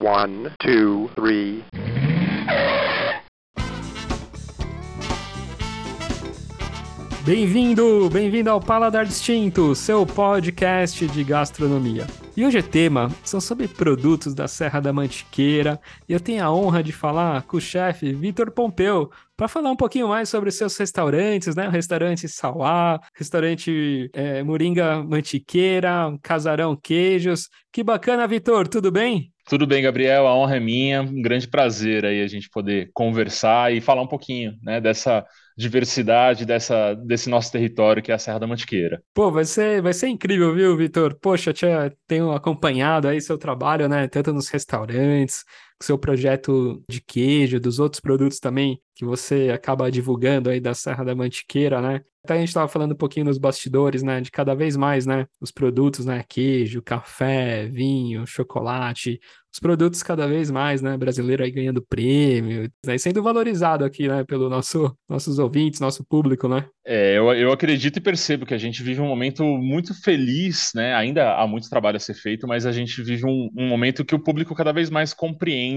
One, two, three. Bem-vindo, bem-vindo ao Paladar Distinto, seu podcast de gastronomia. E hoje o tema são sobre produtos da Serra da Mantiqueira. E eu tenho a honra de falar com o chefe Vitor Pompeu para falar um pouquinho mais sobre seus restaurantes, né? O restaurante Sauá, restaurante é, Moringa Mantiqueira, Casarão Queijos. Que bacana, Vitor, tudo bem? Tudo bem, Gabriel, a honra é minha, um grande prazer aí a gente poder conversar e falar um pouquinho, né, dessa diversidade dessa, desse nosso território que é a Serra da Mantiqueira. Pô, vai ser, vai ser incrível, viu, Vitor? Poxa, eu tenho acompanhado aí seu trabalho, né, tanto nos restaurantes, seu projeto de queijo, dos outros produtos também que você acaba divulgando aí da Serra da Mantiqueira, né? Até a gente estava falando um pouquinho nos bastidores, né, de cada vez mais, né, os produtos, né, queijo, café, vinho, chocolate, os produtos cada vez mais, né, brasileiro aí ganhando prêmio, né, sendo valorizado aqui, né, pelo nosso nossos ouvintes, nosso público, né? É, eu, eu acredito e percebo que a gente vive um momento muito feliz, né? Ainda há muito trabalho a ser feito, mas a gente vive um, um momento que o público cada vez mais compreende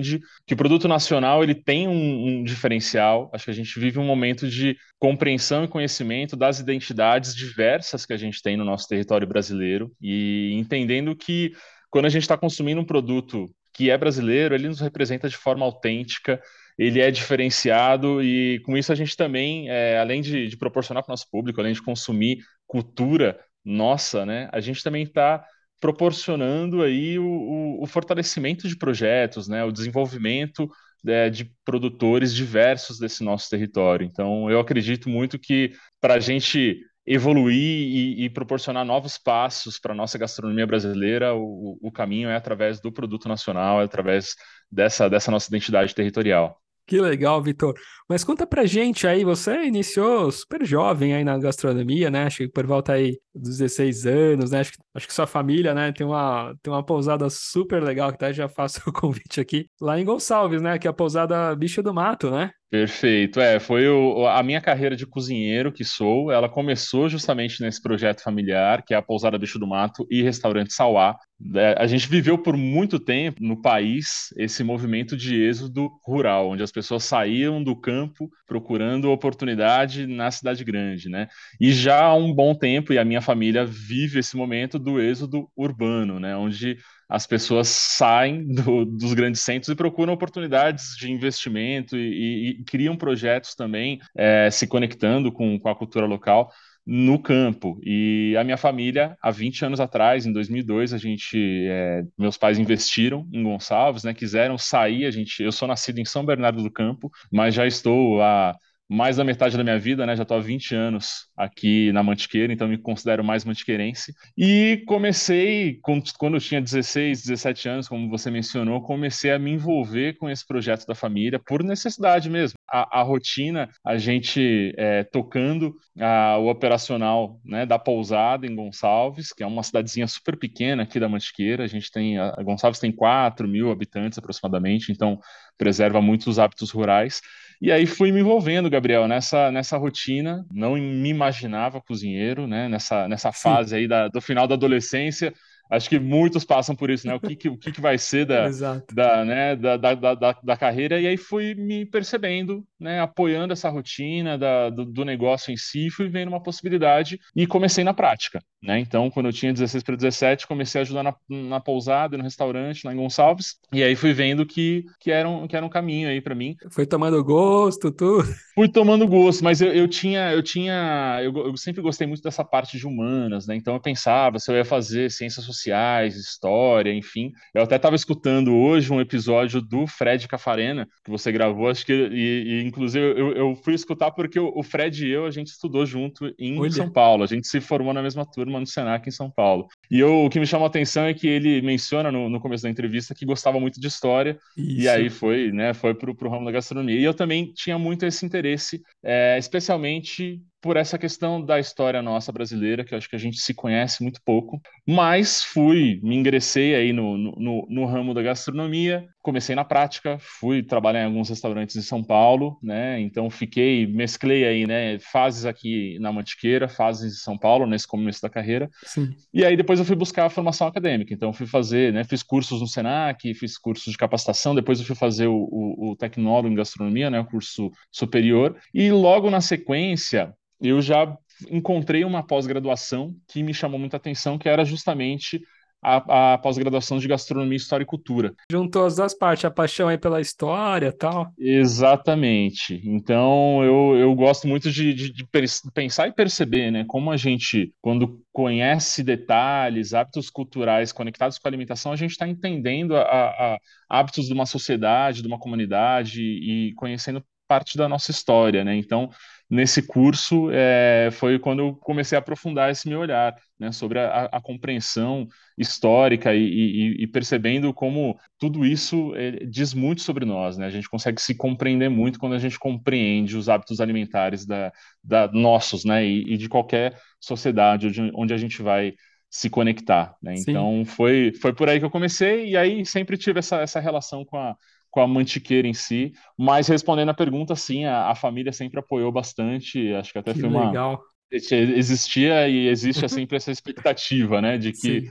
que o produto nacional ele tem um, um diferencial. Acho que a gente vive um momento de compreensão e conhecimento das identidades diversas que a gente tem no nosso território brasileiro e entendendo que quando a gente está consumindo um produto que é brasileiro, ele nos representa de forma autêntica, ele é diferenciado e com isso a gente também, é, além de, de proporcionar para o nosso público, além de consumir cultura nossa, né, a gente também está proporcionando aí o, o, o, fortalecimento de projetos, né, o desenvolvimento é, de produtores diversos desse nosso território. Então, eu acredito muito que para a gente evoluir e, e, proporcionar novos passos para a nossa gastronomia brasileira, o, o, caminho é através do produto nacional, é através dessa, dessa nossa identidade territorial. Que legal, Vitor. Mas conta pra gente aí, você iniciou super jovem aí na gastronomia, né? Acho que por volta aí dos 16 anos, né? Acho que, acho que sua família, né, tem uma, tem uma pousada super legal, que tá? Já faço o convite aqui, lá em Gonçalves, né? Que é a pousada Bicho do Mato, né? Perfeito. É, foi o, a minha carreira de cozinheiro que sou. Ela começou justamente nesse projeto familiar, que é a Pousada Bicho do Mato e Restaurante Sauá. É, a gente viveu por muito tempo no país esse movimento de êxodo rural, onde as pessoas saíam do campo procurando oportunidade na cidade grande, né? E já há um bom tempo, e a minha família vive esse momento do êxodo urbano, né? Onde as pessoas saem do, dos grandes centros e procuram oportunidades de investimento e, e, e criam projetos também é, se conectando com, com a cultura local no campo. E a minha família, há 20 anos atrás, em 2002, a gente, é, meus pais investiram em Gonçalves, né, quiseram sair. A gente, eu sou nascido em São Bernardo do Campo, mas já estou há mais da metade da minha vida, né? Já estou há 20 anos aqui na Mantiqueira, então me considero mais mantiqueirense. E comecei, quando eu tinha 16, 17 anos, como você mencionou, comecei a me envolver com esse projeto da família por necessidade mesmo. A, a rotina, a gente é, tocando a, o operacional né, da pousada em Gonçalves, que é uma cidadezinha super pequena aqui da Mantiqueira. A gente tem, a Gonçalves tem 4 mil habitantes aproximadamente, então preserva muito os hábitos rurais. E aí fui me envolvendo, Gabriel, nessa, nessa rotina. Não me imaginava cozinheiro, né? Nessa, nessa fase aí da, do final da adolescência acho que muitos passam por isso, né? O que, que o que, que vai ser da, da, né, da, da, da, da, carreira, e aí fui me percebendo, né, apoiando essa rotina da, do, do, negócio em si, fui vendo uma possibilidade e comecei na prática, né? Então, quando eu tinha 16 para 17, comecei a ajudar na, na pousada, no restaurante, lá em Gonçalves, e aí fui vendo que, que, era, um, que era um caminho aí para mim. Foi tomando gosto, tudo? Fui tomando gosto, mas eu, eu tinha, eu tinha, eu, eu sempre gostei muito dessa parte de humanas, né? Então eu pensava se eu ia fazer ciências sociais sociais, história, enfim. Eu até estava escutando hoje um episódio do Fred Cafarena, que você gravou, acho que, e, e inclusive eu, eu, fui escutar porque o Fred e eu, a gente estudou junto em Olha. São Paulo, a gente se formou na mesma turma no Senac em São Paulo. E eu, o que me chamou a atenção é que ele menciona no, no começo da entrevista que gostava muito de história, Isso. e aí foi, né, foi pro, pro ramo da gastronomia. E eu também tinha muito esse interesse, é, especialmente por essa questão da história nossa brasileira, que eu acho que a gente se conhece muito pouco. Mas fui, me ingressei aí no, no, no ramo da gastronomia, comecei na prática, fui trabalhar em alguns restaurantes em São Paulo, né? Então fiquei, mesclei aí, né? Fases aqui na Mantiqueira, fases em São Paulo, nesse começo da carreira. Sim. E aí depois eu fui buscar a formação acadêmica. Então fui fazer, né? Fiz cursos no Senac, fiz cursos de capacitação, depois eu fui fazer o, o, o tecnólogo em gastronomia, né? O curso superior. E logo na sequência, eu já encontrei uma pós-graduação que me chamou muita atenção, que era justamente a, a pós-graduação de gastronomia, história e cultura. Juntou as duas partes, a paixão aí pela história e tal. Exatamente. Então eu, eu gosto muito de, de, de, pensar e perceber, né, como a gente, quando conhece detalhes, hábitos culturais conectados com a alimentação, a gente está entendendo a, a, hábitos de uma sociedade, de uma comunidade e conhecendo parte da nossa história, né? Então nesse curso é, foi quando eu comecei a aprofundar esse meu olhar né, sobre a, a compreensão histórica e, e, e, percebendo como tudo isso é, diz muito sobre nós. Né? A gente consegue se compreender muito quando a gente compreende os hábitos alimentares da, da nossos né, e, e, de qualquer sociedade onde, a gente vai se conectar. Né? Então foi, foi por aí que eu comecei e aí sempre tive essa, essa relação com a, com a Mantiqueira em si, mas respondendo a pergunta, sim, a, a família sempre apoiou bastante, acho que até que foi uma... legal. Existia e existe sempre essa expectativa, né, de que...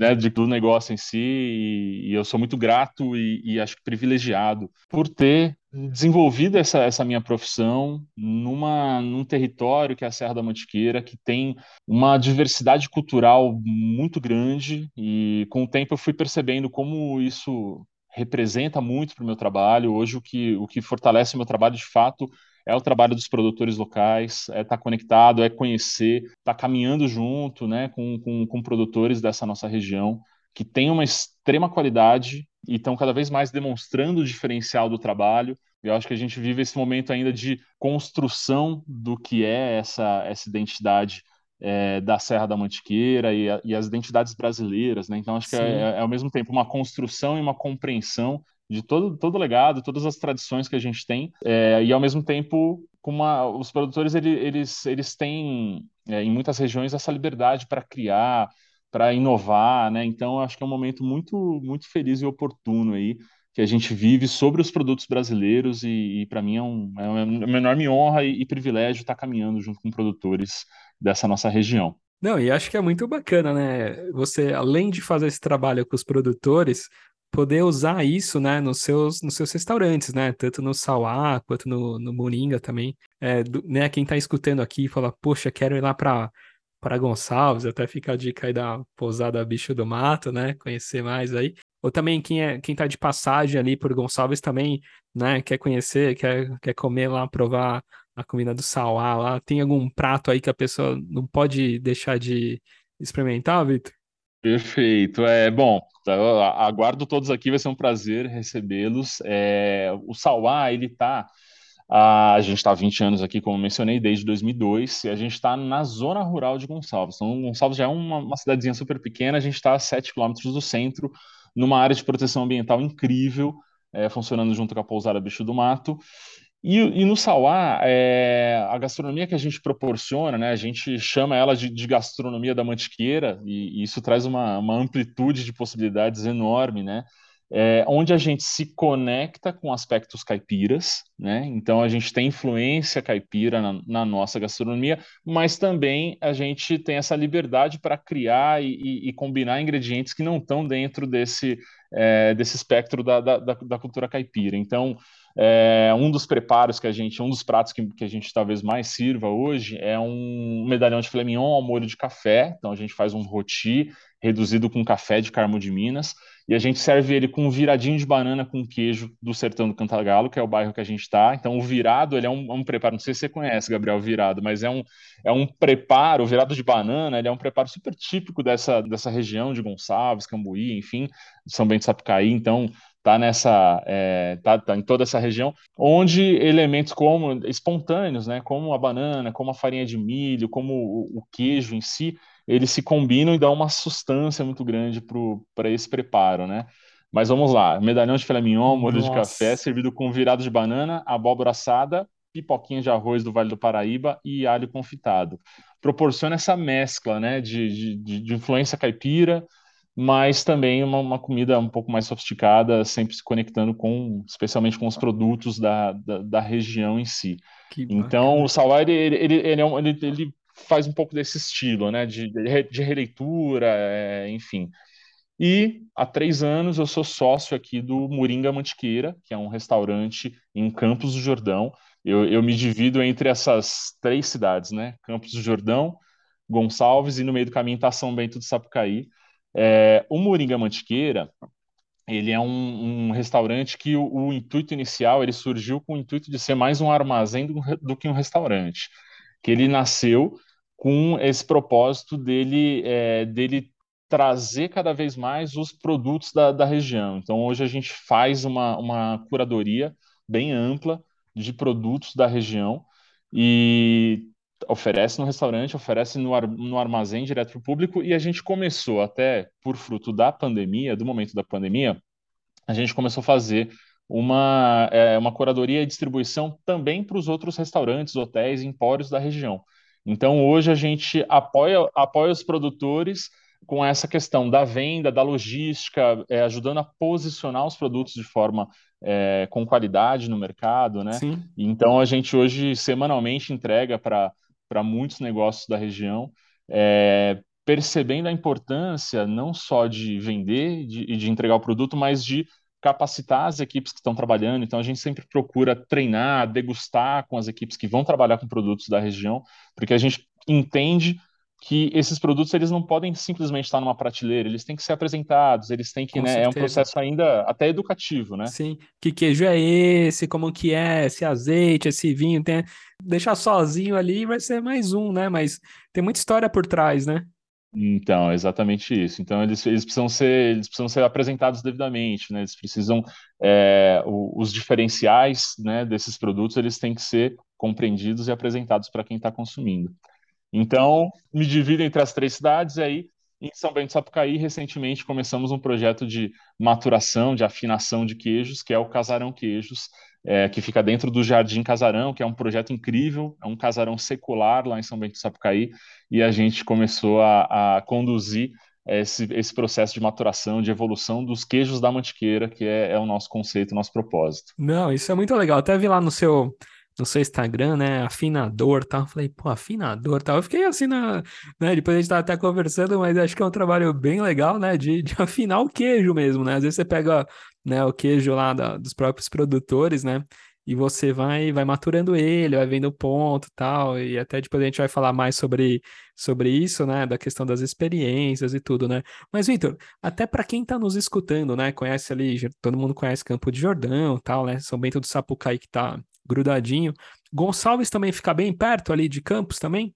Né, de, do negócio em si, e, e eu sou muito grato e, e, acho privilegiado por ter desenvolvido essa, essa minha profissão numa, num território que é a Serra da Mantiqueira, que tem uma diversidade cultural muito grande, e com o tempo eu fui percebendo como isso representa muito para o meu trabalho. Hoje, o que, o que fortalece o meu trabalho, de fato, é o trabalho dos produtores locais, é estar tá conectado, é conhecer, estar tá caminhando junto né, com, com, com produtores dessa nossa região, que tem uma extrema qualidade e estão cada vez mais demonstrando o diferencial do trabalho. Eu acho que a gente vive esse momento ainda de construção do que é essa, essa identidade é, da Serra da Mantiqueira e, a, e, as identidades brasileiras, né? Então acho que é, é, é, ao mesmo tempo uma construção e uma compreensão de todo todo o legado, todas as tradições que a gente tem é, e ao mesmo tempo uma, os produtores eles eles, eles têm é, em muitas regiões essa liberdade para criar, para inovar, né? Então acho que é um momento muito muito feliz e oportuno aí que a gente vive sobre os produtos brasileiros e, e para mim é, um, é uma enorme honra e, e privilégio estar caminhando junto com produtores dessa nossa região. Não, e acho que é muito bacana, né? Você, além de fazer esse trabalho com os produtores, poder usar isso, né, nos seus, nos seus restaurantes, né? Tanto no Sauá quanto no, no Moringa também. É, do, né, quem está escutando aqui fala, poxa, quero ir lá para para Gonçalves, até fica a dica aí da pousada Bicho do Mato, né? Conhecer mais aí. Ou também quem é quem tá de passagem ali por Gonçalves também, né? Quer conhecer, quer, quer comer lá, provar a comida do Sauá lá. Tem algum prato aí que a pessoa não pode deixar de experimentar, Vitor? Perfeito. É bom. Tá, aguardo todos aqui. Vai ser um prazer recebê-los. É, o Sauá ele tá a gente está há 20 anos aqui, como mencionei, desde 2002, e a gente está na zona rural de Gonçalves. Então, Gonçalves já é uma, uma cidadezinha super pequena, a gente está a 7 quilômetros do centro, numa área de proteção ambiental incrível, é, funcionando junto com a pousada Bicho do Mato. E, e no Sauá, é, a gastronomia que a gente proporciona, né, a gente chama ela de, de gastronomia da mantiqueira, e, e isso traz uma, uma, amplitude de possibilidades enorme, né? É, onde a gente se conecta com aspectos caipiras, né? Então a gente tem influência caipira na, na nossa gastronomia, mas também a gente tem essa liberdade para criar e, e, e, combinar ingredientes que não estão dentro desse, é, desse espectro da, da, da cultura caipira. Então é, um dos preparos que a gente, um dos pratos que, que a gente talvez mais sirva hoje é um medalhão de filé mignon ao molho de café. Então a gente faz um roti reduzido com café de Carmo de Minas e a gente serve ele com um viradinho de banana com queijo do sertão do Cantagalo, que é o bairro que a gente está. Então o virado ele é um, é um, preparo, não sei se você conhece, Gabriel, virado, mas é um, é um preparo, o virado de banana, ele é um preparo super típico dessa, dessa região de Gonçalves, Cambuí, enfim, São Bento Sapucaí. Então tá nessa é, tá, tá, em toda essa região onde elementos como espontâneos né como a banana como a farinha de milho como o, o queijo em si eles se combinam e dão uma sustância muito grande para esse preparo né mas vamos lá medalhão de filé mignon molho de café servido com virado de banana abóbora assada pipoquinha de arroz do Vale do Paraíba e alho confitado. Proporciona essa mescla né, de, de, de influência caipira, mas também uma, uma, comida um pouco mais sofisticada, sempre se conectando com, especialmente com os produtos da, da, da região em si. então, o Salai, ele, ele, ele, é um, ele, ele, faz um pouco desse estilo, né, de, de releitura, é, enfim. E há três anos eu sou sócio aqui do Moringa Mantiqueira, que é um restaurante em Campos do Jordão. Eu, eu me divido entre essas três cidades, né? Campos do Jordão, Gonçalves e no meio do caminho está São Bento do Sapucaí. É, o Moringa Mantiqueira, ele é um, um restaurante que o, o, intuito inicial ele surgiu com o intuito de ser mais um armazém do, do que um restaurante, que ele nasceu com esse propósito dele, é, dele trazer cada vez mais os produtos da, da região. Então, hoje a gente faz uma, uma curadoria bem ampla de produtos da região e oferece no restaurante, oferece no, ar, no armazém direto para o público e a gente começou até por fruto da pandemia, do momento da pandemia, a gente começou a fazer uma, é, uma curadoria e distribuição também para os outros restaurantes, hotéis, empórios da região. Então hoje a gente apoia, apoia os produtores com essa questão da venda, da logística, é, ajudando a posicionar os produtos de forma é, com qualidade no mercado, né? Sim. Então a gente hoje semanalmente entrega para muitos negócios da região, é, percebendo a importância não só de vender e de, de entregar o produto, mas de capacitar as equipes que estão trabalhando. Então, a gente sempre procura treinar, degustar com as equipes que vão trabalhar com produtos da região, porque a gente entende que esses produtos eles não podem simplesmente estar numa prateleira, eles têm que ser apresentados, eles têm que, né, é um processo ainda até educativo, né? Sim, que queijo é esse, como que é, esse azeite, esse vinho, tem... deixar sozinho ali vai ser mais um, né? Mas tem muita história por trás, né? Então, exatamente isso. Então, eles, eles, precisam, ser, eles precisam ser apresentados devidamente, né? Eles precisam, é, o, os diferenciais né, desses produtos, eles têm que ser compreendidos e apresentados para quem está consumindo. Então, me divido entre as três cidades e aí, em São Bento do Sapucaí, recentemente começamos um projeto de maturação, de afinação de queijos, que é o Casarão Queijos, é, que fica dentro do Jardim Casarão, que é um projeto incrível, é um casarão secular lá em São Bento do Sapucaí, e a gente começou a, a conduzir esse, esse, processo de maturação, de evolução dos queijos da mantiqueira, que é, é o nosso conceito, o nosso propósito. Não, isso é muito legal. Até vi lá no seu no seu Instagram, né? Afinador tal. Falei, pô, afinador tal. Eu fiquei assim na. Né, depois a gente tá até conversando, mas acho que é um trabalho bem legal, né? De, de afinar o queijo mesmo, né? Às vezes você pega né, o queijo lá da, dos próprios produtores, né? E você vai, vai maturando ele, vai vendo o ponto tal, e até depois a gente vai falar mais sobre, sobre isso, né, da questão das experiências e tudo, né. Mas, Vitor, até para quem tá nos escutando, né, conhece ali, todo mundo conhece Campo de Jordão tal, né, São Bento do Sapucaí que tá grudadinho. Gonçalves também fica bem perto ali de Campos também?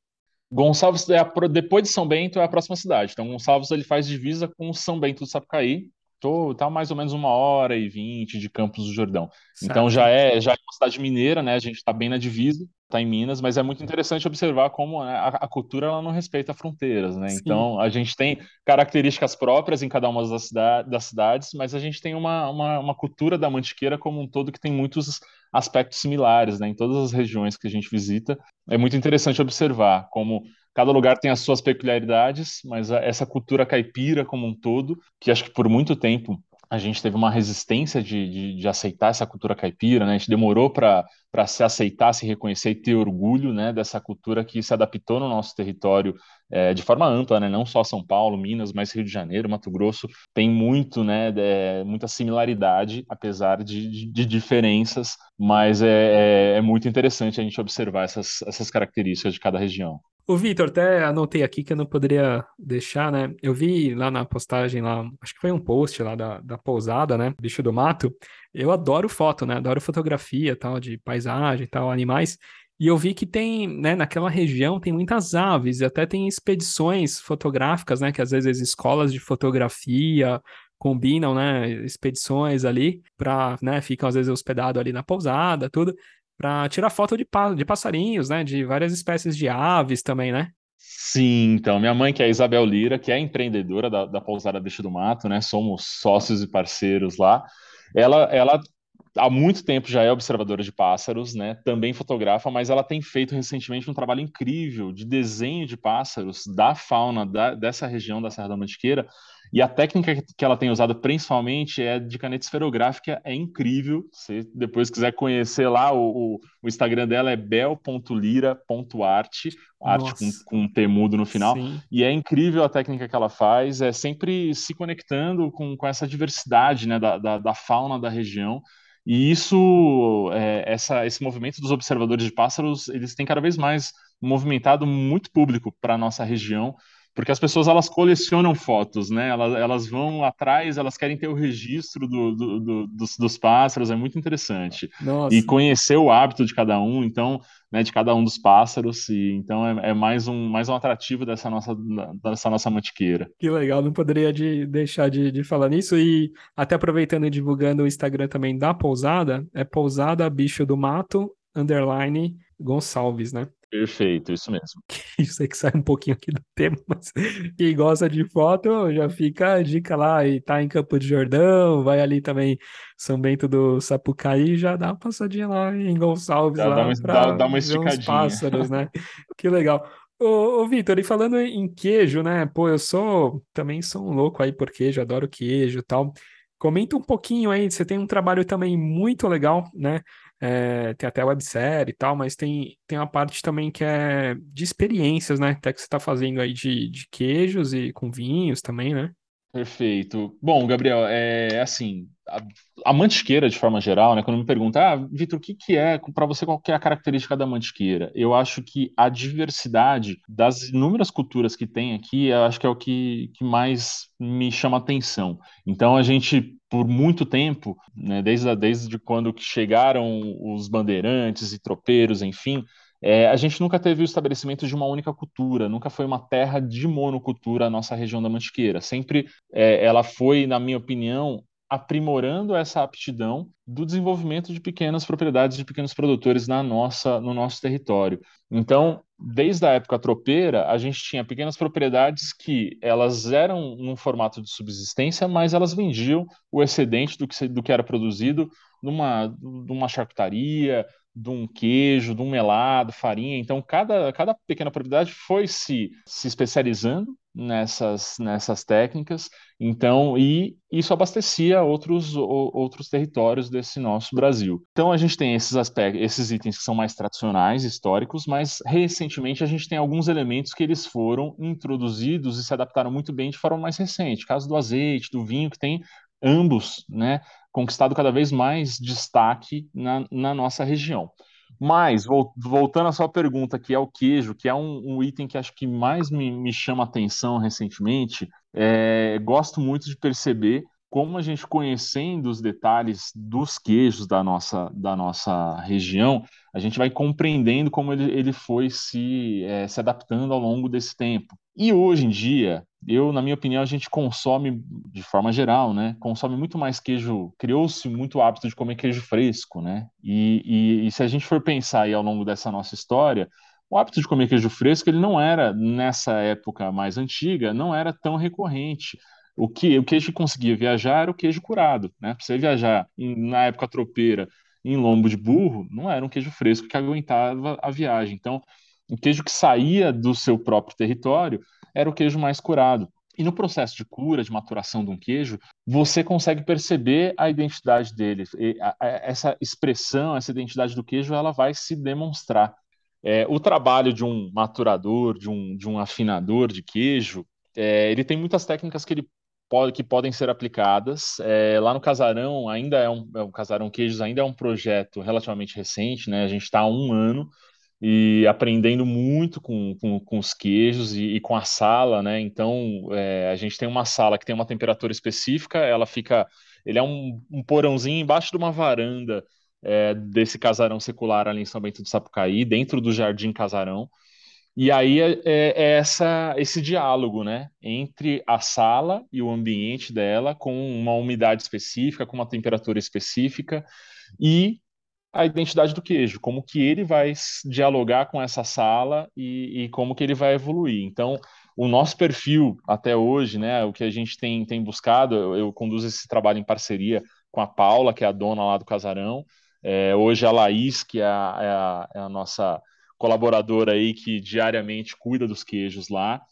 Gonçalves, é a, depois de São Bento, é a próxima cidade. Então, Gonçalves ele faz divisa com São Bento do Sapucaí. Tô, tá mais ou menos uma hora e vinte de Campos do Jordão. Certo. Então já é, já é uma cidade mineira, né? A gente está bem na divisa, está em Minas, mas é muito interessante observar como né, a, a, cultura ela não respeita fronteiras, né? Sim. Então a gente tem características próprias em cada uma das, das cidades, mas a gente tem uma, uma, uma cultura da mantiqueira como um todo que tem muitos aspectos similares, né? Em todas as regiões que a gente visita. É muito interessante observar como cada lugar tem as suas peculiaridades, mas essa cultura caipira como um todo, que acho que por muito tempo a gente teve uma resistência de, de, de, aceitar essa cultura caipira, né? A gente demorou para se aceitar, se reconhecer e ter orgulho, né? Dessa cultura que se adaptou no nosso território é, de forma ampla, né? Não só São Paulo, Minas, mas Rio de Janeiro, Mato Grosso tem muito, né? É, muita similaridade, apesar de, de diferenças, mas é, é, é muito interessante a gente observar essas, essas características de cada região. O Vitor, até anotei aqui que eu não poderia deixar, né? Eu vi lá na postagem, lá, acho que foi um post lá da, da pousada, né? Bicho do mato. Eu adoro foto, né? Adoro fotografia, tal, de paisagem, tal, animais. E eu vi que tem, né, naquela região tem muitas aves, e até tem expedições fotográficas, né? Que às vezes escolas de fotografia combinam, né? Expedições ali para, né? Ficam às vezes hospedados ali na pousada, tudo para tirar foto de, de passarinhos, né? De várias espécies de aves também, né? Sim, então, minha mãe, que é a Isabel Lira, que é empreendedora da, da Pousada Bicho do Mato, né? Somos sócios e parceiros lá. Ela, ela há muito tempo já é observadora de pássaros, né? Também fotografa, mas ela tem feito recentemente um trabalho incrível de desenho de pássaros da fauna da, dessa região da Serra da Mantiqueira. E a técnica que ela tem usado principalmente é de caneta esferográfica, é incrível. Se depois quiser conhecer lá, o, o Instagram dela é bel.lira.arte, arte com, com temudo no final. Sim. E é incrível a técnica que ela faz, é sempre se conectando com, com essa diversidade né, da, da, da fauna da região. E isso, é, essa, esse movimento dos observadores de pássaros, eles têm cada vez mais movimentado muito público para a nossa região, porque as pessoas elas colecionam fotos, né? Elas, elas vão atrás, elas querem ter o registro do, do, do, dos, dos, pássaros, é muito interessante. Nossa. E conhecer o hábito de cada um, então, né, de cada um dos pássaros, e então é, é, mais, um, mais um atrativo dessa nossa, dessa nossa mantiqueira. Que legal, não poderia de, deixar de, de falar nisso, e até aproveitando e divulgando o Instagram também da Pousada, é Pousada Bicho do Mato, underline Gonçalves, né? Perfeito, isso mesmo. Isso aí que sai um pouquinho aqui do tema, mas quem gosta de foto já fica a dica lá e tá em Campo de Jordão, vai ali também São Bento do Sapucaí, já dá uma passadinha lá em Gonçalves já lá dá uma, dá, dá uma esticadinha. ver pássaros, né? que legal. Ô, ô Vitor, e falando em queijo, né? Pô, eu sou também sou um louco aí por queijo, adoro queijo e tal. Comenta um pouquinho aí, você tem um trabalho também muito legal, né? É, tem até websérie e tal, mas tem, tem uma parte também que é de experiências, né? Até que você está fazendo aí de, de queijos e com vinhos também, né? Perfeito. Bom, Gabriel, é assim, a, a mantiqueira, de forma geral, né? Quando me pergunta, ah, Vitor, o que, que é, para você, qual é a característica da mantiqueira? Eu acho que a diversidade das inúmeras culturas que tem aqui, eu acho que é o que, que mais me chama atenção. Então, a gente, por muito tempo, né, desde, desde quando chegaram os bandeirantes e tropeiros, enfim, é, a gente nunca teve o estabelecimento de uma única cultura, nunca foi uma terra de monocultura a nossa região da Mantiqueira. Sempre é, ela foi, na minha opinião, aprimorando essa aptidão do desenvolvimento de pequenas propriedades de pequenos produtores na nossa, no nosso território. Então, desde a época tropeira, a gente tinha pequenas propriedades que elas eram num formato de subsistência, mas elas vendiam o excedente do que, do que era produzido numa, numa charcutaria, de um queijo, de um melado, farinha. Então, cada, cada pequena propriedade foi se, se especializando nessas, nessas técnicas. Então, e isso abastecia outros, outros territórios desse nosso Brasil. Então, a gente tem esses aspectos, esses itens que são mais tradicionais, históricos, mas recentemente a gente tem alguns elementos que eles foram introduzidos e se adaptaram muito bem de forma mais recente. Caso do azeite, do vinho, que tem ambos, né, conquistado cada vez mais destaque na, na nossa região. Mas, voltando à sua pergunta, que é o queijo, que é um, um item que acho que mais me, me chama atenção recentemente, é, gosto muito de perceber como a gente conhecendo os detalhes dos queijos da nossa, da nossa região, a gente vai compreendendo como ele, ele foi se, é, se adaptando ao longo desse tempo. E hoje em dia, eu, na minha opinião, a gente consome, de forma geral, né? Consome muito mais queijo. Criou-se muito o hábito de comer queijo fresco, né? E, e, e, se a gente for pensar aí ao longo dessa nossa história, o hábito de comer queijo fresco, ele não era, nessa época mais antiga, não era tão recorrente. O que o queijo que conseguia viajar era o queijo curado, né? Para você viajar na época tropeira em lombo de burro, não era um queijo fresco que aguentava a viagem. Então, o queijo que saía do seu próprio território era o queijo mais curado. E no processo de cura, de maturação de um queijo, você consegue perceber a identidade dele. A, a, essa expressão, essa identidade do queijo, ela vai se demonstrar. É, o trabalho de um maturador, de um, de um afinador de queijo, é, ele tem muitas técnicas que ele pode, que podem ser aplicadas. É, lá no Casarão, ainda é um, é um Casarão Queijos, ainda é um projeto relativamente recente, né? A gente está há um ano e aprendendo muito com, com, com os queijos e, e, com a sala, né? Então, é, a gente tem uma sala que tem uma temperatura específica, ela fica, ele é um, um porãozinho embaixo de uma varanda é, desse casarão secular ali em São Bento do Sapucaí, dentro do Jardim Casarão. E aí é, é, essa, esse diálogo, né, entre a sala e o ambiente dela, com uma umidade específica, com uma temperatura específica, e a identidade do queijo, como que ele vai dialogar com essa sala e, e, como que ele vai evoluir. Então, o nosso perfil até hoje, né, o que a gente tem, tem buscado, eu, eu conduzo esse trabalho em parceria com a Paula, que é a dona lá do casarão. É, hoje a Laís, que é a, é a, é a nossa colaboradora aí que diariamente cuida dos queijos lá.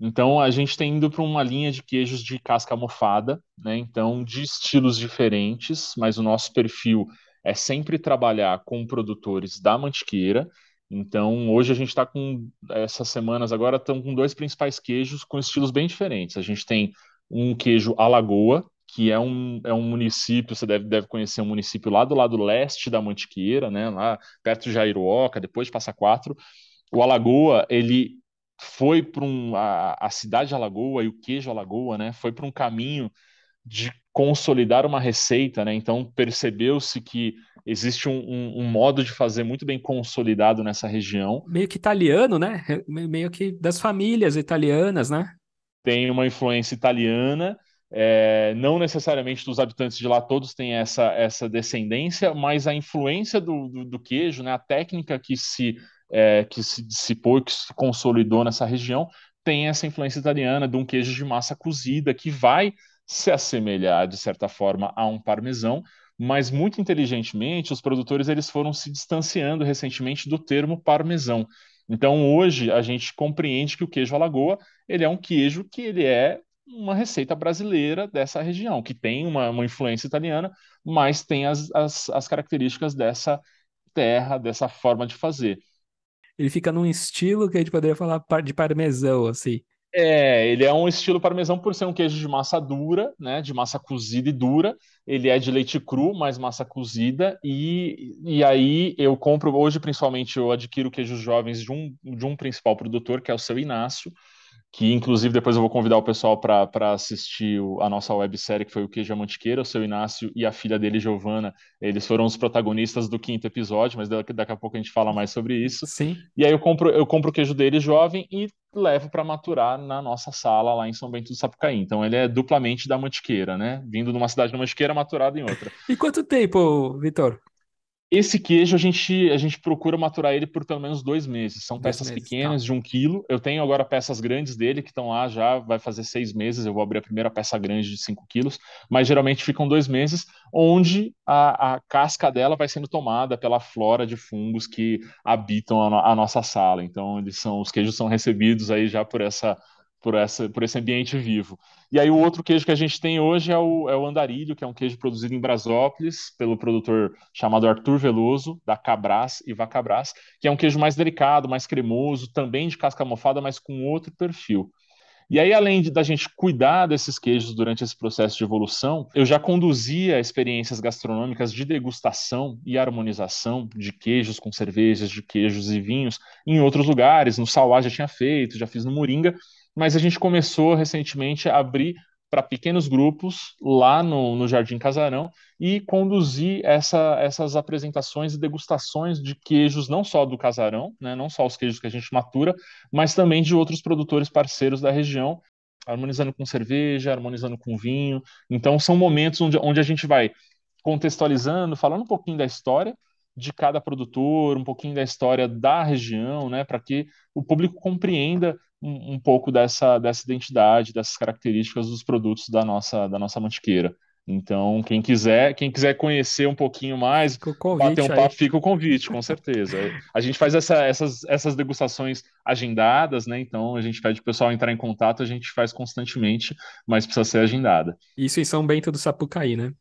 Então a gente tem indo para uma linha de queijos de casca mofada, né? Então de estilos diferentes, mas o nosso perfil é sempre trabalhar com produtores da mantiqueira. Então hoje a gente está com essas semanas agora estão com dois principais queijos com estilos bem diferentes. A gente tem um queijo Alagoa, que é um, é um município, você deve, deve conhecer um município lá do lado leste da Mantiqueira, né, lá perto de Jairuoca, depois de Passa Quatro. O Alagoa, ele foi para um a, a, cidade de Alagoa e o queijo Alagoa, né, foi para um caminho de consolidar uma receita, né? Então percebeu-se que existe um, um, um, modo de fazer muito bem consolidado nessa região. Meio que italiano, né? Meio que das famílias italianas, né? Tem uma influência italiana, é, não necessariamente dos habitantes de lá todos têm essa, essa descendência, mas a influência do, do, do queijo, né? A técnica que se é, que se dissipou, que se consolidou nessa região, tem essa influência italiana de um queijo de massa cozida que vai se assemelhar de certa forma a um parmesão, mas muito inteligentemente os produtores eles foram se distanciando recentemente do termo parmesão. Então hoje a gente compreende que o queijo alagoa ele é um queijo que ele é uma receita brasileira dessa região, que tem uma, uma influência italiana, mas tem as, as, as características dessa terra, dessa forma de fazer ele fica num estilo que a gente poderia falar de parmesão, assim. É, ele é um estilo parmesão por ser um queijo de massa dura, né, de massa cozida e dura. Ele é de leite cru, mais massa cozida. E, e aí eu compro, hoje principalmente eu adquiro queijos jovens de um, de um principal produtor, que é o seu Inácio que inclusive depois eu vou convidar o pessoal para assistir o, a nossa websérie, que foi o Queijo Mantiqueira, o seu Inácio e a filha dele, Giovana, eles foram os protagonistas do quinto episódio, mas daqui, daqui a pouco a gente fala mais sobre isso. Sim. E aí eu compro, eu compro o queijo dele jovem e levo para maturar na nossa sala lá em São Bento do Sapucaí. Então ele é duplamente da Mantiqueira, né? Vindo de uma cidade de Mantiqueira, maturado em outra. E quanto tempo, Vitor? Esse queijo a gente, a gente procura maturar ele por pelo menos dois meses. São dois peças meses, pequenas tá. de um quilo. Eu tenho agora peças grandes dele que estão lá já, vai fazer seis meses. Eu vou abrir a primeira peça grande de cinco quilos, mas geralmente ficam dois meses, onde a, a casca dela vai sendo tomada pela flora de fungos que habitam a, a nossa sala. Então, eles são os queijos são recebidos aí já por essa por, essa, por esse ambiente vivo. E aí o outro queijo que a gente tem hoje é o, é o andarilho, que é um queijo produzido em Brasópolis pelo produtor chamado Arthur Veloso, da Cabras e Vacabras, que é um queijo mais delicado, mais cremoso, também de casca mofada, mas com outro perfil. E aí, além de, da gente cuidar desses queijos durante esse processo de evolução, eu já conduzia experiências gastronômicas de degustação e harmonização de queijos com cervejas, de queijos e vinhos em outros lugares. No Sauá já tinha feito, já fiz no Moringa, mas a gente começou recentemente a abrir para pequenos grupos lá no, no Jardim Casarão e conduzir essa, essas apresentações e degustações de queijos, não só do Casarão, né, não só os queijos que a gente matura, mas também de outros produtores parceiros da região, harmonizando com cerveja, harmonizando com vinho. Então, são momentos onde, onde a gente vai contextualizando, falando um pouquinho da história de cada produtor, um pouquinho da história da região, né, para que o público compreenda um, um, pouco dessa, dessa identidade, dessas características dos produtos da nossa, da nossa mantiqueira. Então, quem quiser, quem quiser conhecer um pouquinho mais, bater um papo, aí. fica o convite, com certeza. A gente faz essa, essas, essas degustações agendadas, né? Então a gente pede o pessoal entrar em contato, a gente faz constantemente, mas precisa ser agendada. Isso em São Bento do Sapucaí, né?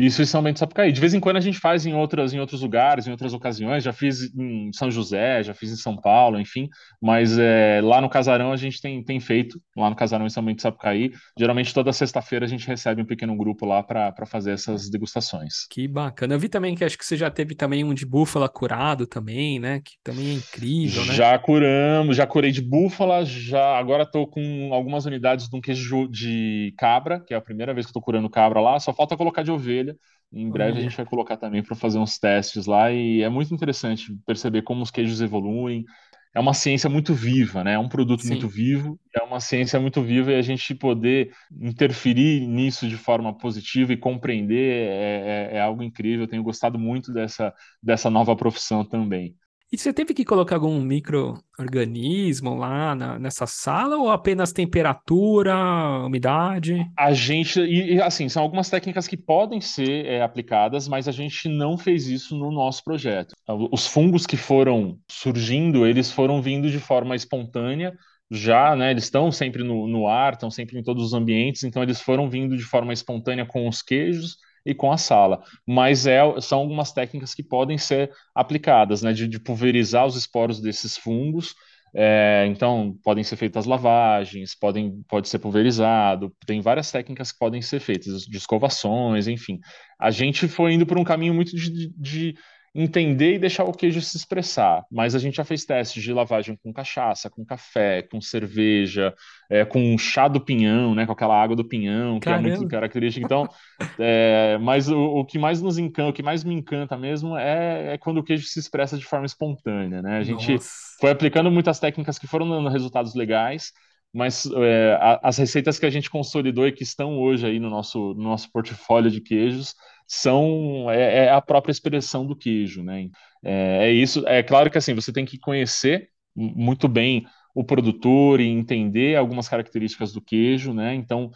Isso Bento do Sapucaí. De vez em quando a gente faz em outras, em outros lugares, em outras ocasiões. Já fiz em São José, já fiz em São Paulo, enfim. Mas é, lá no Casarão a gente tem, tem feito, lá no Casarão em São Bento do Sapucaí. Geralmente toda sexta-feira a gente recebe um pequeno grupo lá para fazer essas degustações. Que bacana. Eu vi também que acho que você já teve também um de búfala curado também, né? Que também é incrível, né? Já curamos, já curei de búfala, já agora estou com algumas unidades de um queijo de cabra, que é a primeira vez que estou curando cabra lá. Só falta colocar de ovelha em breve a gente vai colocar também para fazer uns testes lá e é muito interessante perceber como os queijos evoluem. É uma ciência muito viva, né? É um produto Sim. muito vivo, é uma ciência muito viva e a gente poder interferir nisso de forma positiva e compreender é, é, é algo incrível. Eu tenho gostado muito dessa, dessa nova profissão também. E você teve que colocar algum microorganismo lá na, nessa sala ou apenas temperatura, umidade? A gente, e, e assim, são algumas técnicas que podem ser é, aplicadas, mas a gente não fez isso no nosso projeto. Os fungos que foram surgindo, eles foram vindo de forma espontânea, já, né, eles estão sempre no, no ar, estão sempre em todos os ambientes, então eles foram vindo de forma espontânea com os queijos e com a sala. Mas é, são algumas técnicas que podem ser aplicadas, né, de, de pulverizar os esporos desses fungos. É, então, podem ser feitas lavagens, podem, pode ser pulverizado, tem várias técnicas que podem ser feitas, de escovações, enfim. A gente foi indo por um caminho muito de, de entender e deixar o queijo se expressar. Mas a gente já fez testes de lavagem com cachaça, com café, com cerveja, é, com chá do pinhão, né, com aquela água do pinhão, que Caramba. é muito característica. Então, é, mas o, o, que mais nos encanta, o que mais me encanta mesmo é, é, quando o queijo se expressa de forma espontânea, né? A gente Nossa. foi aplicando muitas técnicas que foram dando resultados legais, mas é, as receitas que a gente consolidou e que estão hoje aí no nosso, no nosso portfólio de queijos são é, é, a própria expressão do queijo, né? É, é, isso. É claro que assim você tem que conhecer muito bem o produtor e entender algumas características do queijo, né? Então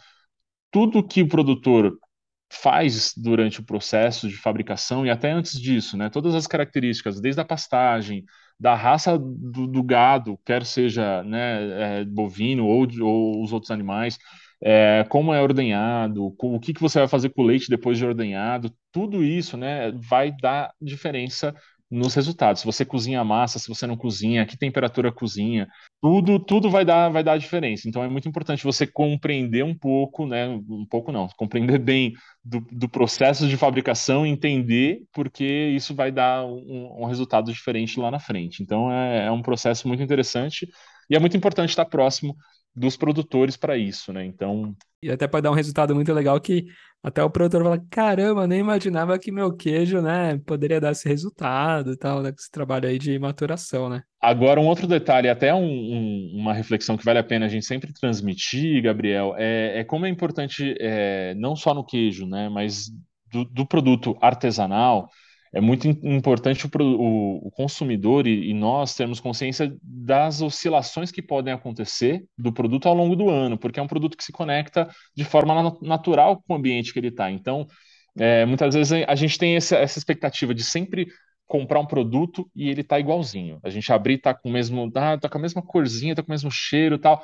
tudo que o produtor faz durante o processo de fabricação e até antes disso, né? Todas as características, desde a pastagem, da raça do, do gado, quer seja né, é, bovino ou, ou os outros animais, é, como é ordenhado, o que, que você vai fazer com o leite depois de ordenhado, tudo isso né, vai dar diferença nos resultados. Se você cozinha a massa, se você não cozinha, que temperatura cozinha, tudo tudo vai dar vai dar diferença. Então é muito importante você compreender um pouco, né, um pouco não, compreender bem do, do processo de fabricação, entender porque isso vai dar um, um resultado diferente lá na frente. Então é, é um processo muito interessante e é muito importante estar próximo dos produtores para isso, né? Então. E até pode dar um resultado muito legal que até o produtor fala: caramba, nem imaginava que meu queijo, né, poderia dar esse resultado e tal, né, esse trabalho aí de maturação, né? Agora, um outro detalhe, até um, um, uma reflexão que vale a pena a gente sempre transmitir, Gabriel, é, é como é importante, é, não só no queijo, né, mas do, do produto artesanal é muito importante o, o, o consumidor e, e, nós termos consciência das oscilações que podem acontecer do produto ao longo do ano, porque é um produto que se conecta de forma natural com o ambiente que ele está. Então, é, muitas vezes a gente tem essa, essa, expectativa de sempre comprar um produto e ele tá igualzinho. A gente abrir tá com o mesmo, ah, tá com a mesma corzinha, tá com o mesmo cheiro, tal.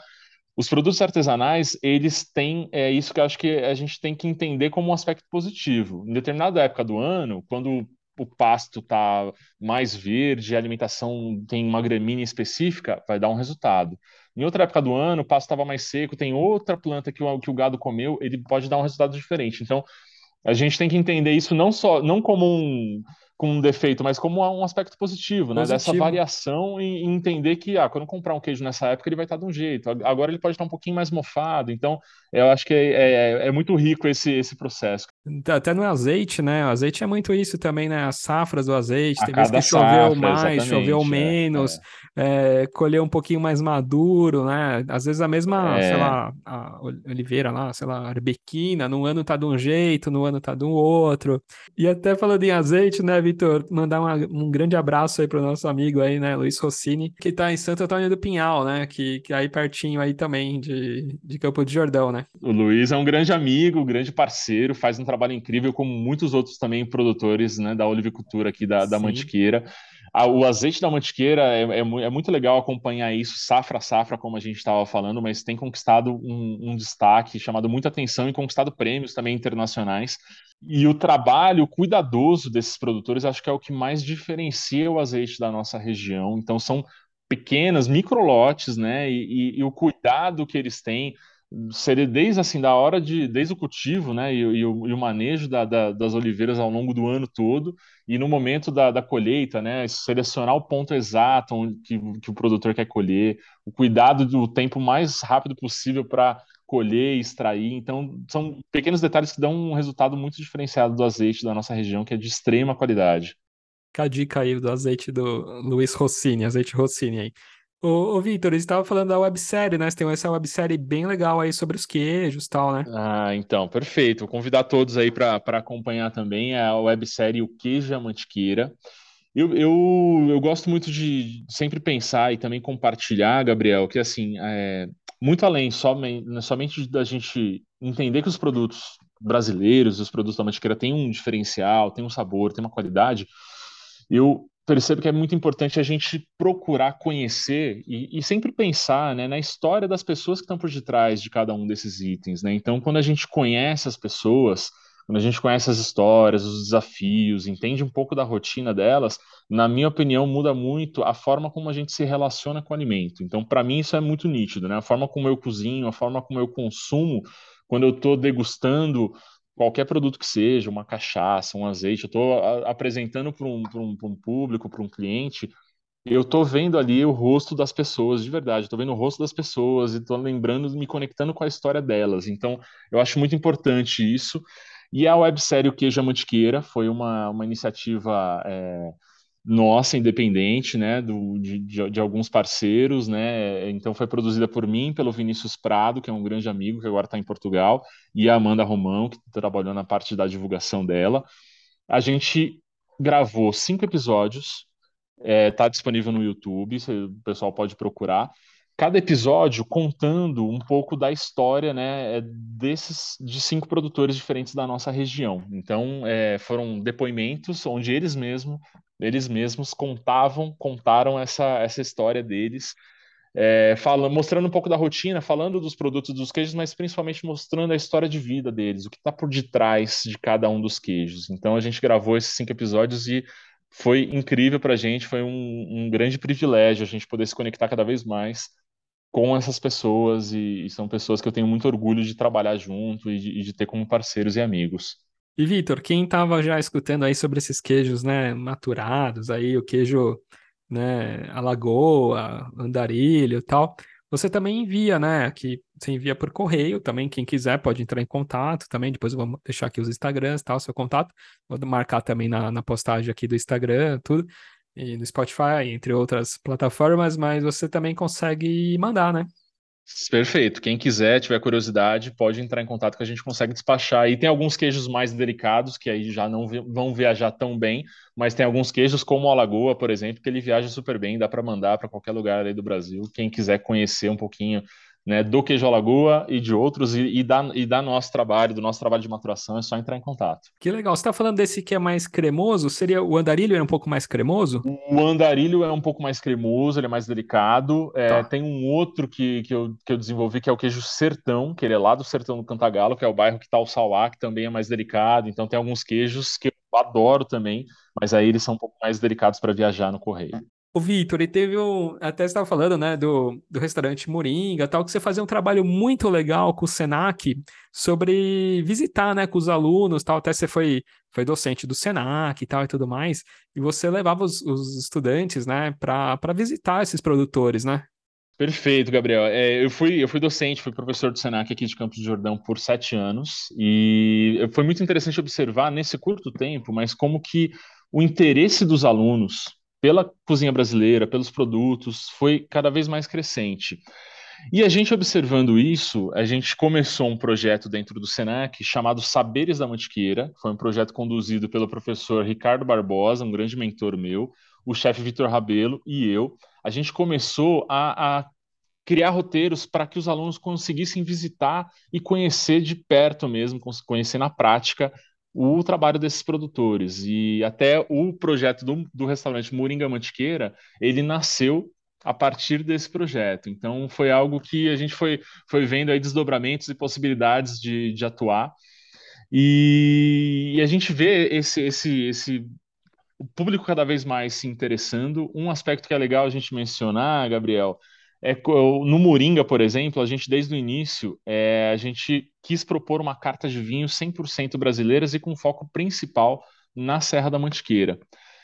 Os produtos artesanais, eles têm é isso que eu acho que a gente tem que entender como um aspecto positivo. Em determinada época do ano, quando o pasto está mais verde, a alimentação tem uma gramínea específica, vai dar um resultado. Em outra época do ano, o pasto estava mais seco, tem outra planta que o, que o gado comeu, ele pode dar um resultado diferente. Então, a gente tem que entender isso não só não como um, como um defeito, mas como um aspecto positivo, né? Dessa variação e, entender que, ah, quando comprar um queijo nessa época, ele vai estar de um jeito. Agora ele pode estar um pouquinho mais mofado. Então, eu acho que é, é, é muito rico esse, esse processo. Até no azeite, né? O azeite é muito isso também, né? As safras do azeite. A Tem vezes que choveu mais, choveu é, menos, é. É, colheu um pouquinho mais maduro, né? Às vezes a mesma, é. sei lá, a oliveira lá, sei lá, arbequina, no ano tá de um jeito, no ano tá de um outro. E até falando em azeite, né, Vitor, mandar uma, um grande abraço aí pro nosso amigo aí, né, Luiz Rossini, que tá em Santo Antônio do Pinhal, né, que, que é aí pertinho aí também de, de Campo de Jordão, né. O Luiz é um grande amigo, grande parceiro, faz um trabalho incrível, como muitos outros também produtores, né, da olivicultura aqui da, da Mantiqueira. O azeite da mantiqueira é, é, é, muito legal acompanhar isso, safra a safra, como a gente estava falando, mas tem conquistado um, um, destaque, chamado muita atenção e conquistado prêmios também internacionais. E o trabalho cuidadoso desses produtores acho que é o que mais diferencia o azeite da nossa região. Então, são pequenas, microlotes, né? E, e, e o cuidado que eles têm seria desde assim da hora de desde o cultivo né e, e, o, e o, manejo da, da, das oliveiras ao longo do ano todo e no momento da, da colheita né selecionar o ponto exato onde, que, que o produtor quer colher o cuidado do tempo mais rápido possível para colher extrair. Então são pequenos detalhes que dão um resultado muito diferenciado do azeite da nossa região que é de extrema qualidade. Fica a dica aí do azeite do Luiz Rossini azeite Rossini aí Ô, ô Vitor, eles estavam falando da websérie, né? Você tem essa websérie bem legal aí sobre os queijos e tal, né? Ah, então, perfeito. Vou convidar todos aí para acompanhar também a websérie O Queijo e a Mantiqueira. Eu, eu, eu gosto muito de sempre pensar e também compartilhar, Gabriel, que assim, é, muito além somente, somente da gente entender que os produtos brasileiros, os produtos da Mantiqueira têm um diferencial, têm um sabor, têm uma qualidade, eu percebo que é muito importante a gente procurar conhecer e, e sempre pensar né, na história das pessoas que estão por detrás de cada um desses itens. Né? Então, quando a gente conhece as pessoas, quando a gente conhece as histórias, os desafios, entende um pouco da rotina delas, na minha opinião, muda muito a forma como a gente se relaciona com o alimento. Então, para mim, isso é muito nítido, né? A forma como eu cozinho, a forma como eu consumo, quando eu estou degustando qualquer produto que seja, uma cachaça, um azeite, eu estou apresentando para um, um, um público, para um cliente, eu estou vendo ali o rosto das pessoas, de verdade, estou vendo o rosto das pessoas e estou lembrando, me conectando com a história delas. Então, eu acho muito importante isso. E a websérie O Queijo a Mantiqueira foi uma, uma iniciativa é, nossa, independente, né, do, de, de, de, alguns parceiros, né, então foi produzida por mim, pelo Vinícius Prado, que é um grande amigo, que agora está em Portugal, e a Amanda Romão, que trabalhou na parte da divulgação dela. A gente gravou cinco episódios, está é, disponível no YouTube, o pessoal pode procurar, cada episódio contando um pouco da história né, é, desses de cinco produtores diferentes da nossa região. Então, é, foram depoimentos onde eles mesmos eles mesmos contavam, contaram essa, essa história deles, é, mostrando um pouco da rotina, falando dos produtos dos queijos, mas principalmente mostrando a história de vida deles, o que está por detrás de cada um dos queijos. Então, a gente gravou esses cinco episódios e foi incrível para a gente, foi um, um grande privilégio a gente poder se conectar cada vez mais com essas pessoas e, e, são pessoas que eu tenho muito orgulho de trabalhar junto e de, e de ter como parceiros e amigos. E Vitor, quem estava já escutando aí sobre esses queijos, né, maturados, aí o queijo, né, alagoa, andarilho e tal, você também envia, né, que você envia por correio também, quem quiser pode entrar em contato também, depois eu vou deixar aqui os Instagrams tal, seu contato, vou marcar também na, na postagem aqui do Instagram, tudo, e no Spotify, entre outras plataformas, mas você também consegue mandar, né? Perfeito. Quem quiser, tiver curiosidade, pode entrar em contato que a gente consegue despachar. E tem alguns queijos mais delicados que aí já não vão viajar tão bem, mas tem alguns queijos como o Alagoa, por exemplo, que ele viaja super bem, dá para mandar para qualquer lugar aí do Brasil. Quem quiser conhecer um pouquinho né, do Queijo Alagoa e de outros, e, e, da, e da nosso trabalho, do nosso trabalho de maturação, é só entrar em contato. Que legal. Você está falando desse que é mais cremoso? Seria o andarilho é um pouco mais cremoso? O andarilho é um pouco mais cremoso, ele é mais delicado. É, tá. Tem um outro que, que, eu, que eu desenvolvi, que é o queijo sertão, que ele é lá do sertão do Cantagalo, que é o bairro que está o Sauá, que também é mais delicado. Então tem alguns queijos que eu adoro também, mas aí eles são um pouco mais delicados para viajar no correio. O Vitor, e teve um. Até estava falando, né, do, do restaurante Moringa, tal, que você fazia um trabalho muito legal com o Senac sobre visitar, né, com os alunos, tal. Até você foi, foi docente do Senac e tal e tudo mais. E você levava os, os estudantes, né, para visitar esses produtores, né? Perfeito, Gabriel. É, eu, fui, eu fui docente, fui professor do Senac aqui de Campos do Jordão por sete anos. E foi muito interessante observar nesse curto tempo, mas como que o interesse dos alunos pela cozinha brasileira, pelos produtos, foi cada vez mais crescente. E a gente observando isso, a gente começou um projeto dentro do Senac chamado Saberes da Mantiqueira. Foi um projeto conduzido pelo professor Ricardo Barbosa, um grande mentor meu, o chefe Vitor Rabelo e eu. A gente começou a, a criar roteiros para que os alunos conseguissem visitar e conhecer de perto mesmo, conhecer na prática o trabalho desses produtores. E até o projeto do, do restaurante Moringa Mantiqueira, ele nasceu a partir desse projeto. Então, foi algo que a gente foi, foi vendo aí desdobramentos e possibilidades de, de atuar. E, e a gente vê esse, esse, esse o público cada vez mais se interessando. Um aspecto que é legal a gente mencionar, Gabriel, é, no Moringa, por exemplo, a gente desde o início é, a gente quis propor uma carta de vinho 100% brasileiras e com foco principal na Serra da Mantiqueira.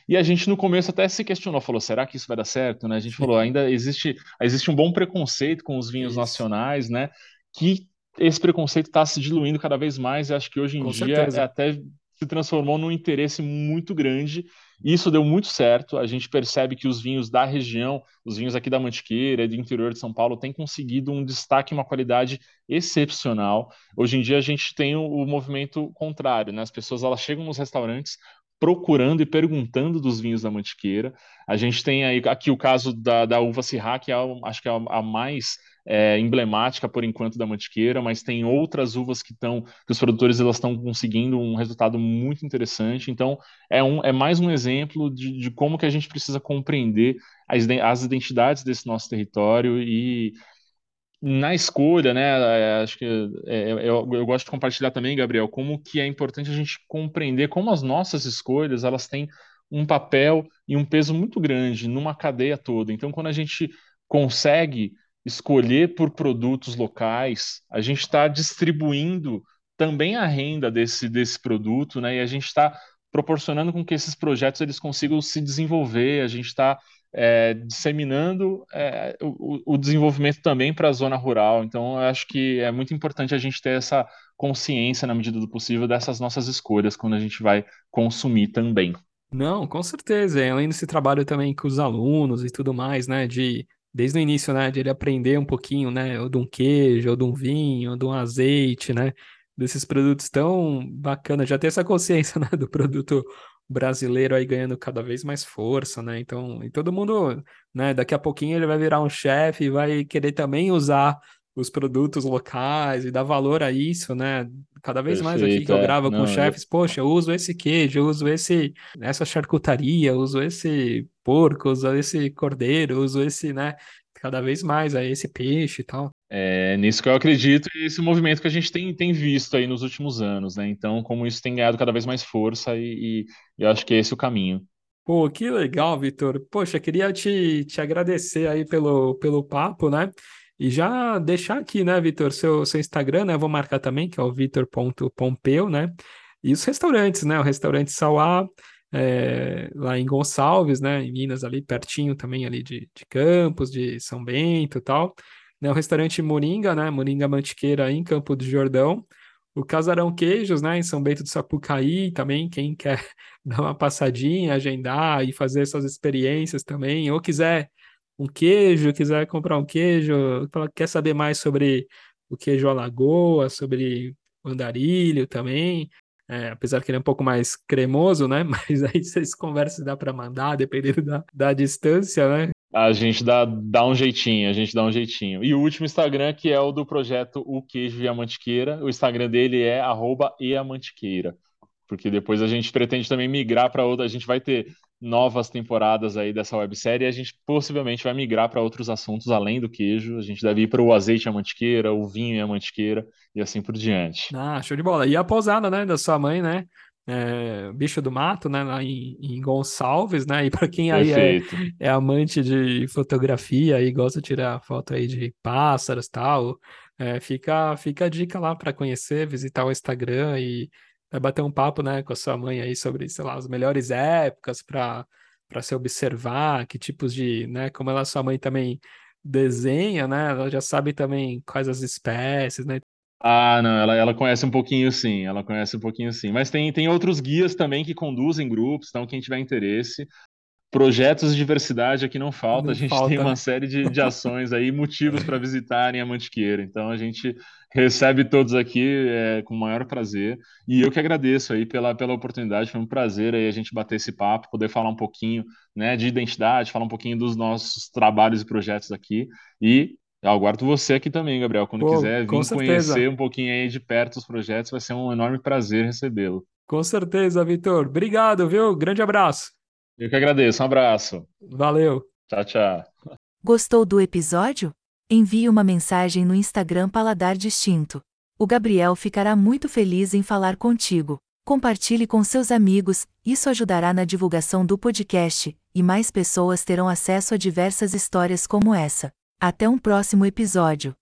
E a gente no começo até se questionou, falou, será que isso vai dar certo? Né? A gente falou, ainda existe, existe um bom preconceito com os vinhos isso. nacionais, né? Que esse preconceito está se diluindo cada vez mais e acho que hoje em com dia é até se transformou num interesse muito grande. Isso deu muito certo. A gente percebe que os vinhos da região, os vinhos aqui da Mantiqueira do interior de São Paulo, têm conseguido um destaque uma qualidade excepcional. Hoje em dia a gente tem o, movimento contrário, né? As pessoas elas chegam nos restaurantes procurando e perguntando dos vinhos da Mantiqueira. A gente tem aí aqui o caso da, da uva Syrah, que é, acho que é a, a mais é, emblemática por enquanto da Mantiqueira, mas tem outras uvas que estão, que os produtores elas estão conseguindo um resultado muito interessante. Então é, um, é mais um exemplo de, de como que a gente precisa compreender as, as identidades desse nosso território e na escolha, né, é, acho que é, é, eu, eu, gosto de compartilhar também, Gabriel, como que é importante a gente compreender como as nossas escolhas elas têm um papel e um peso muito grande numa cadeia toda. Então, quando a gente consegue escolher por produtos locais, a gente está distribuindo também a renda desse, desse produto, né, e a gente está proporcionando com que esses projetos eles consigam se desenvolver, a gente está é, disseminando é, o, o, desenvolvimento também para a zona rural. Então, eu acho que é muito importante a gente ter essa consciência, na medida do possível, dessas nossas escolhas quando a gente vai consumir também. Não, com certeza. Além desse trabalho também com os alunos e tudo mais, né, de desde o início, né, de ele aprender um pouquinho, né, ou de um queijo, ou de um vinho, ou de um azeite, né, desses produtos tão bacanas, já ter essa consciência, né, do produto brasileiro aí ganhando cada vez mais força, né? Então, e todo mundo, né? Daqui a pouquinho ele vai virar um chefe e vai querer também usar os produtos locais e dar valor a isso, né? Cada vez Perfeito, mais aqui que eu é. gravo é. com Não, chefes, eu... poxa, eu uso esse queijo, eu uso esse essa charcutaria, eu uso esse porco, eu uso esse cordeiro, eu uso esse, né? Cada vez mais aí esse peixe e tal. É nisso que eu acredito e esse movimento que a gente tem, tem visto aí nos últimos anos, né? Então, como isso tem ganhado cada vez mais força e, e eu acho que esse é o caminho. Pô, que legal, Vitor. Poxa, queria te, te agradecer aí pelo, pelo papo, né? E já deixar aqui, né, Vitor, seu, seu Instagram, né? Vou marcar também, que é o vitor.pompeu, né? E os restaurantes, né? O restaurante Sauá, é, lá em Gonçalves, né? Em Minas, ali pertinho também ali de, de Campos, de São Bento e tal né, o restaurante Moringa, né, Moringa Mantiqueira em Campo do Jordão, o Casarão Queijos, né, em São Bento do Sapucaí, também quem quer dar uma passadinha, agendar e fazer essas experiências também, ou quiser um queijo, quiser comprar um queijo, quer saber mais sobre o queijo Alagoa, sobre o andarilho também, é, apesar que ele é um pouco mais cremoso, né? Mas aí vocês conversam dá para mandar, dependendo da, da distância, né? A gente dá, dá um jeitinho, a gente dá um jeitinho. E o último Instagram, que é o do projeto O Queijo e a Mantiqueira, o Instagram dele é arroba eamantiqueira. Porque depois a gente pretende também migrar para outra, a gente vai ter novas temporadas aí dessa websérie e a gente possivelmente vai migrar para outros assuntos além do queijo. A gente deve ir para o azeite e a mantiqueira, o vinho e a mantiqueira e assim por diante. Ah, show de bola. E a pousada, né, da sua mãe, né? é, Bicho do Mato, né, lá em, em Gonçalves, né, e para quem aí é, é, amante de fotografia e gosta de tirar foto aí de pássaros tal, é, fica, fica a dica lá para conhecer, visitar o Instagram e vai bater um papo, né, com a sua mãe aí sobre, sei lá, as melhores épocas para para se observar, que tipos de, né, como ela, sua mãe também desenha, né, ela já sabe também quais as espécies, né, ah, não, ela, ela conhece um pouquinho sim, ela conhece um pouquinho sim. Mas tem, tem outros guias também que conduzem grupos, então quem tiver interesse. Projetos de diversidade aqui não falta, não a gente falta. tem uma série de, de ações aí, motivos para visitarem a Mantiqueira. Então a gente recebe todos aqui é, com o maior prazer. E eu que agradeço aí pela, pela oportunidade, foi um prazer aí a gente bater esse papo, poder falar um pouquinho né, de identidade, falar um pouquinho dos nossos trabalhos e projetos aqui. E eu aguardo você aqui também, Gabriel. Quando Pô, quiser vir conhecer um pouquinho aí de perto os projetos, vai ser um enorme prazer recebê-lo. Com certeza, Vitor. Obrigado, viu? Grande abraço. Eu que agradeço. Um abraço. Valeu. Tchau, tchau. Gostou do episódio? Envie uma mensagem no Instagram Paladar Distinto. O Gabriel ficará muito feliz em falar contigo. Compartilhe com seus amigos, isso ajudará na divulgação do podcast, e mais pessoas terão acesso a diversas histórias como essa. Até um próximo episódio.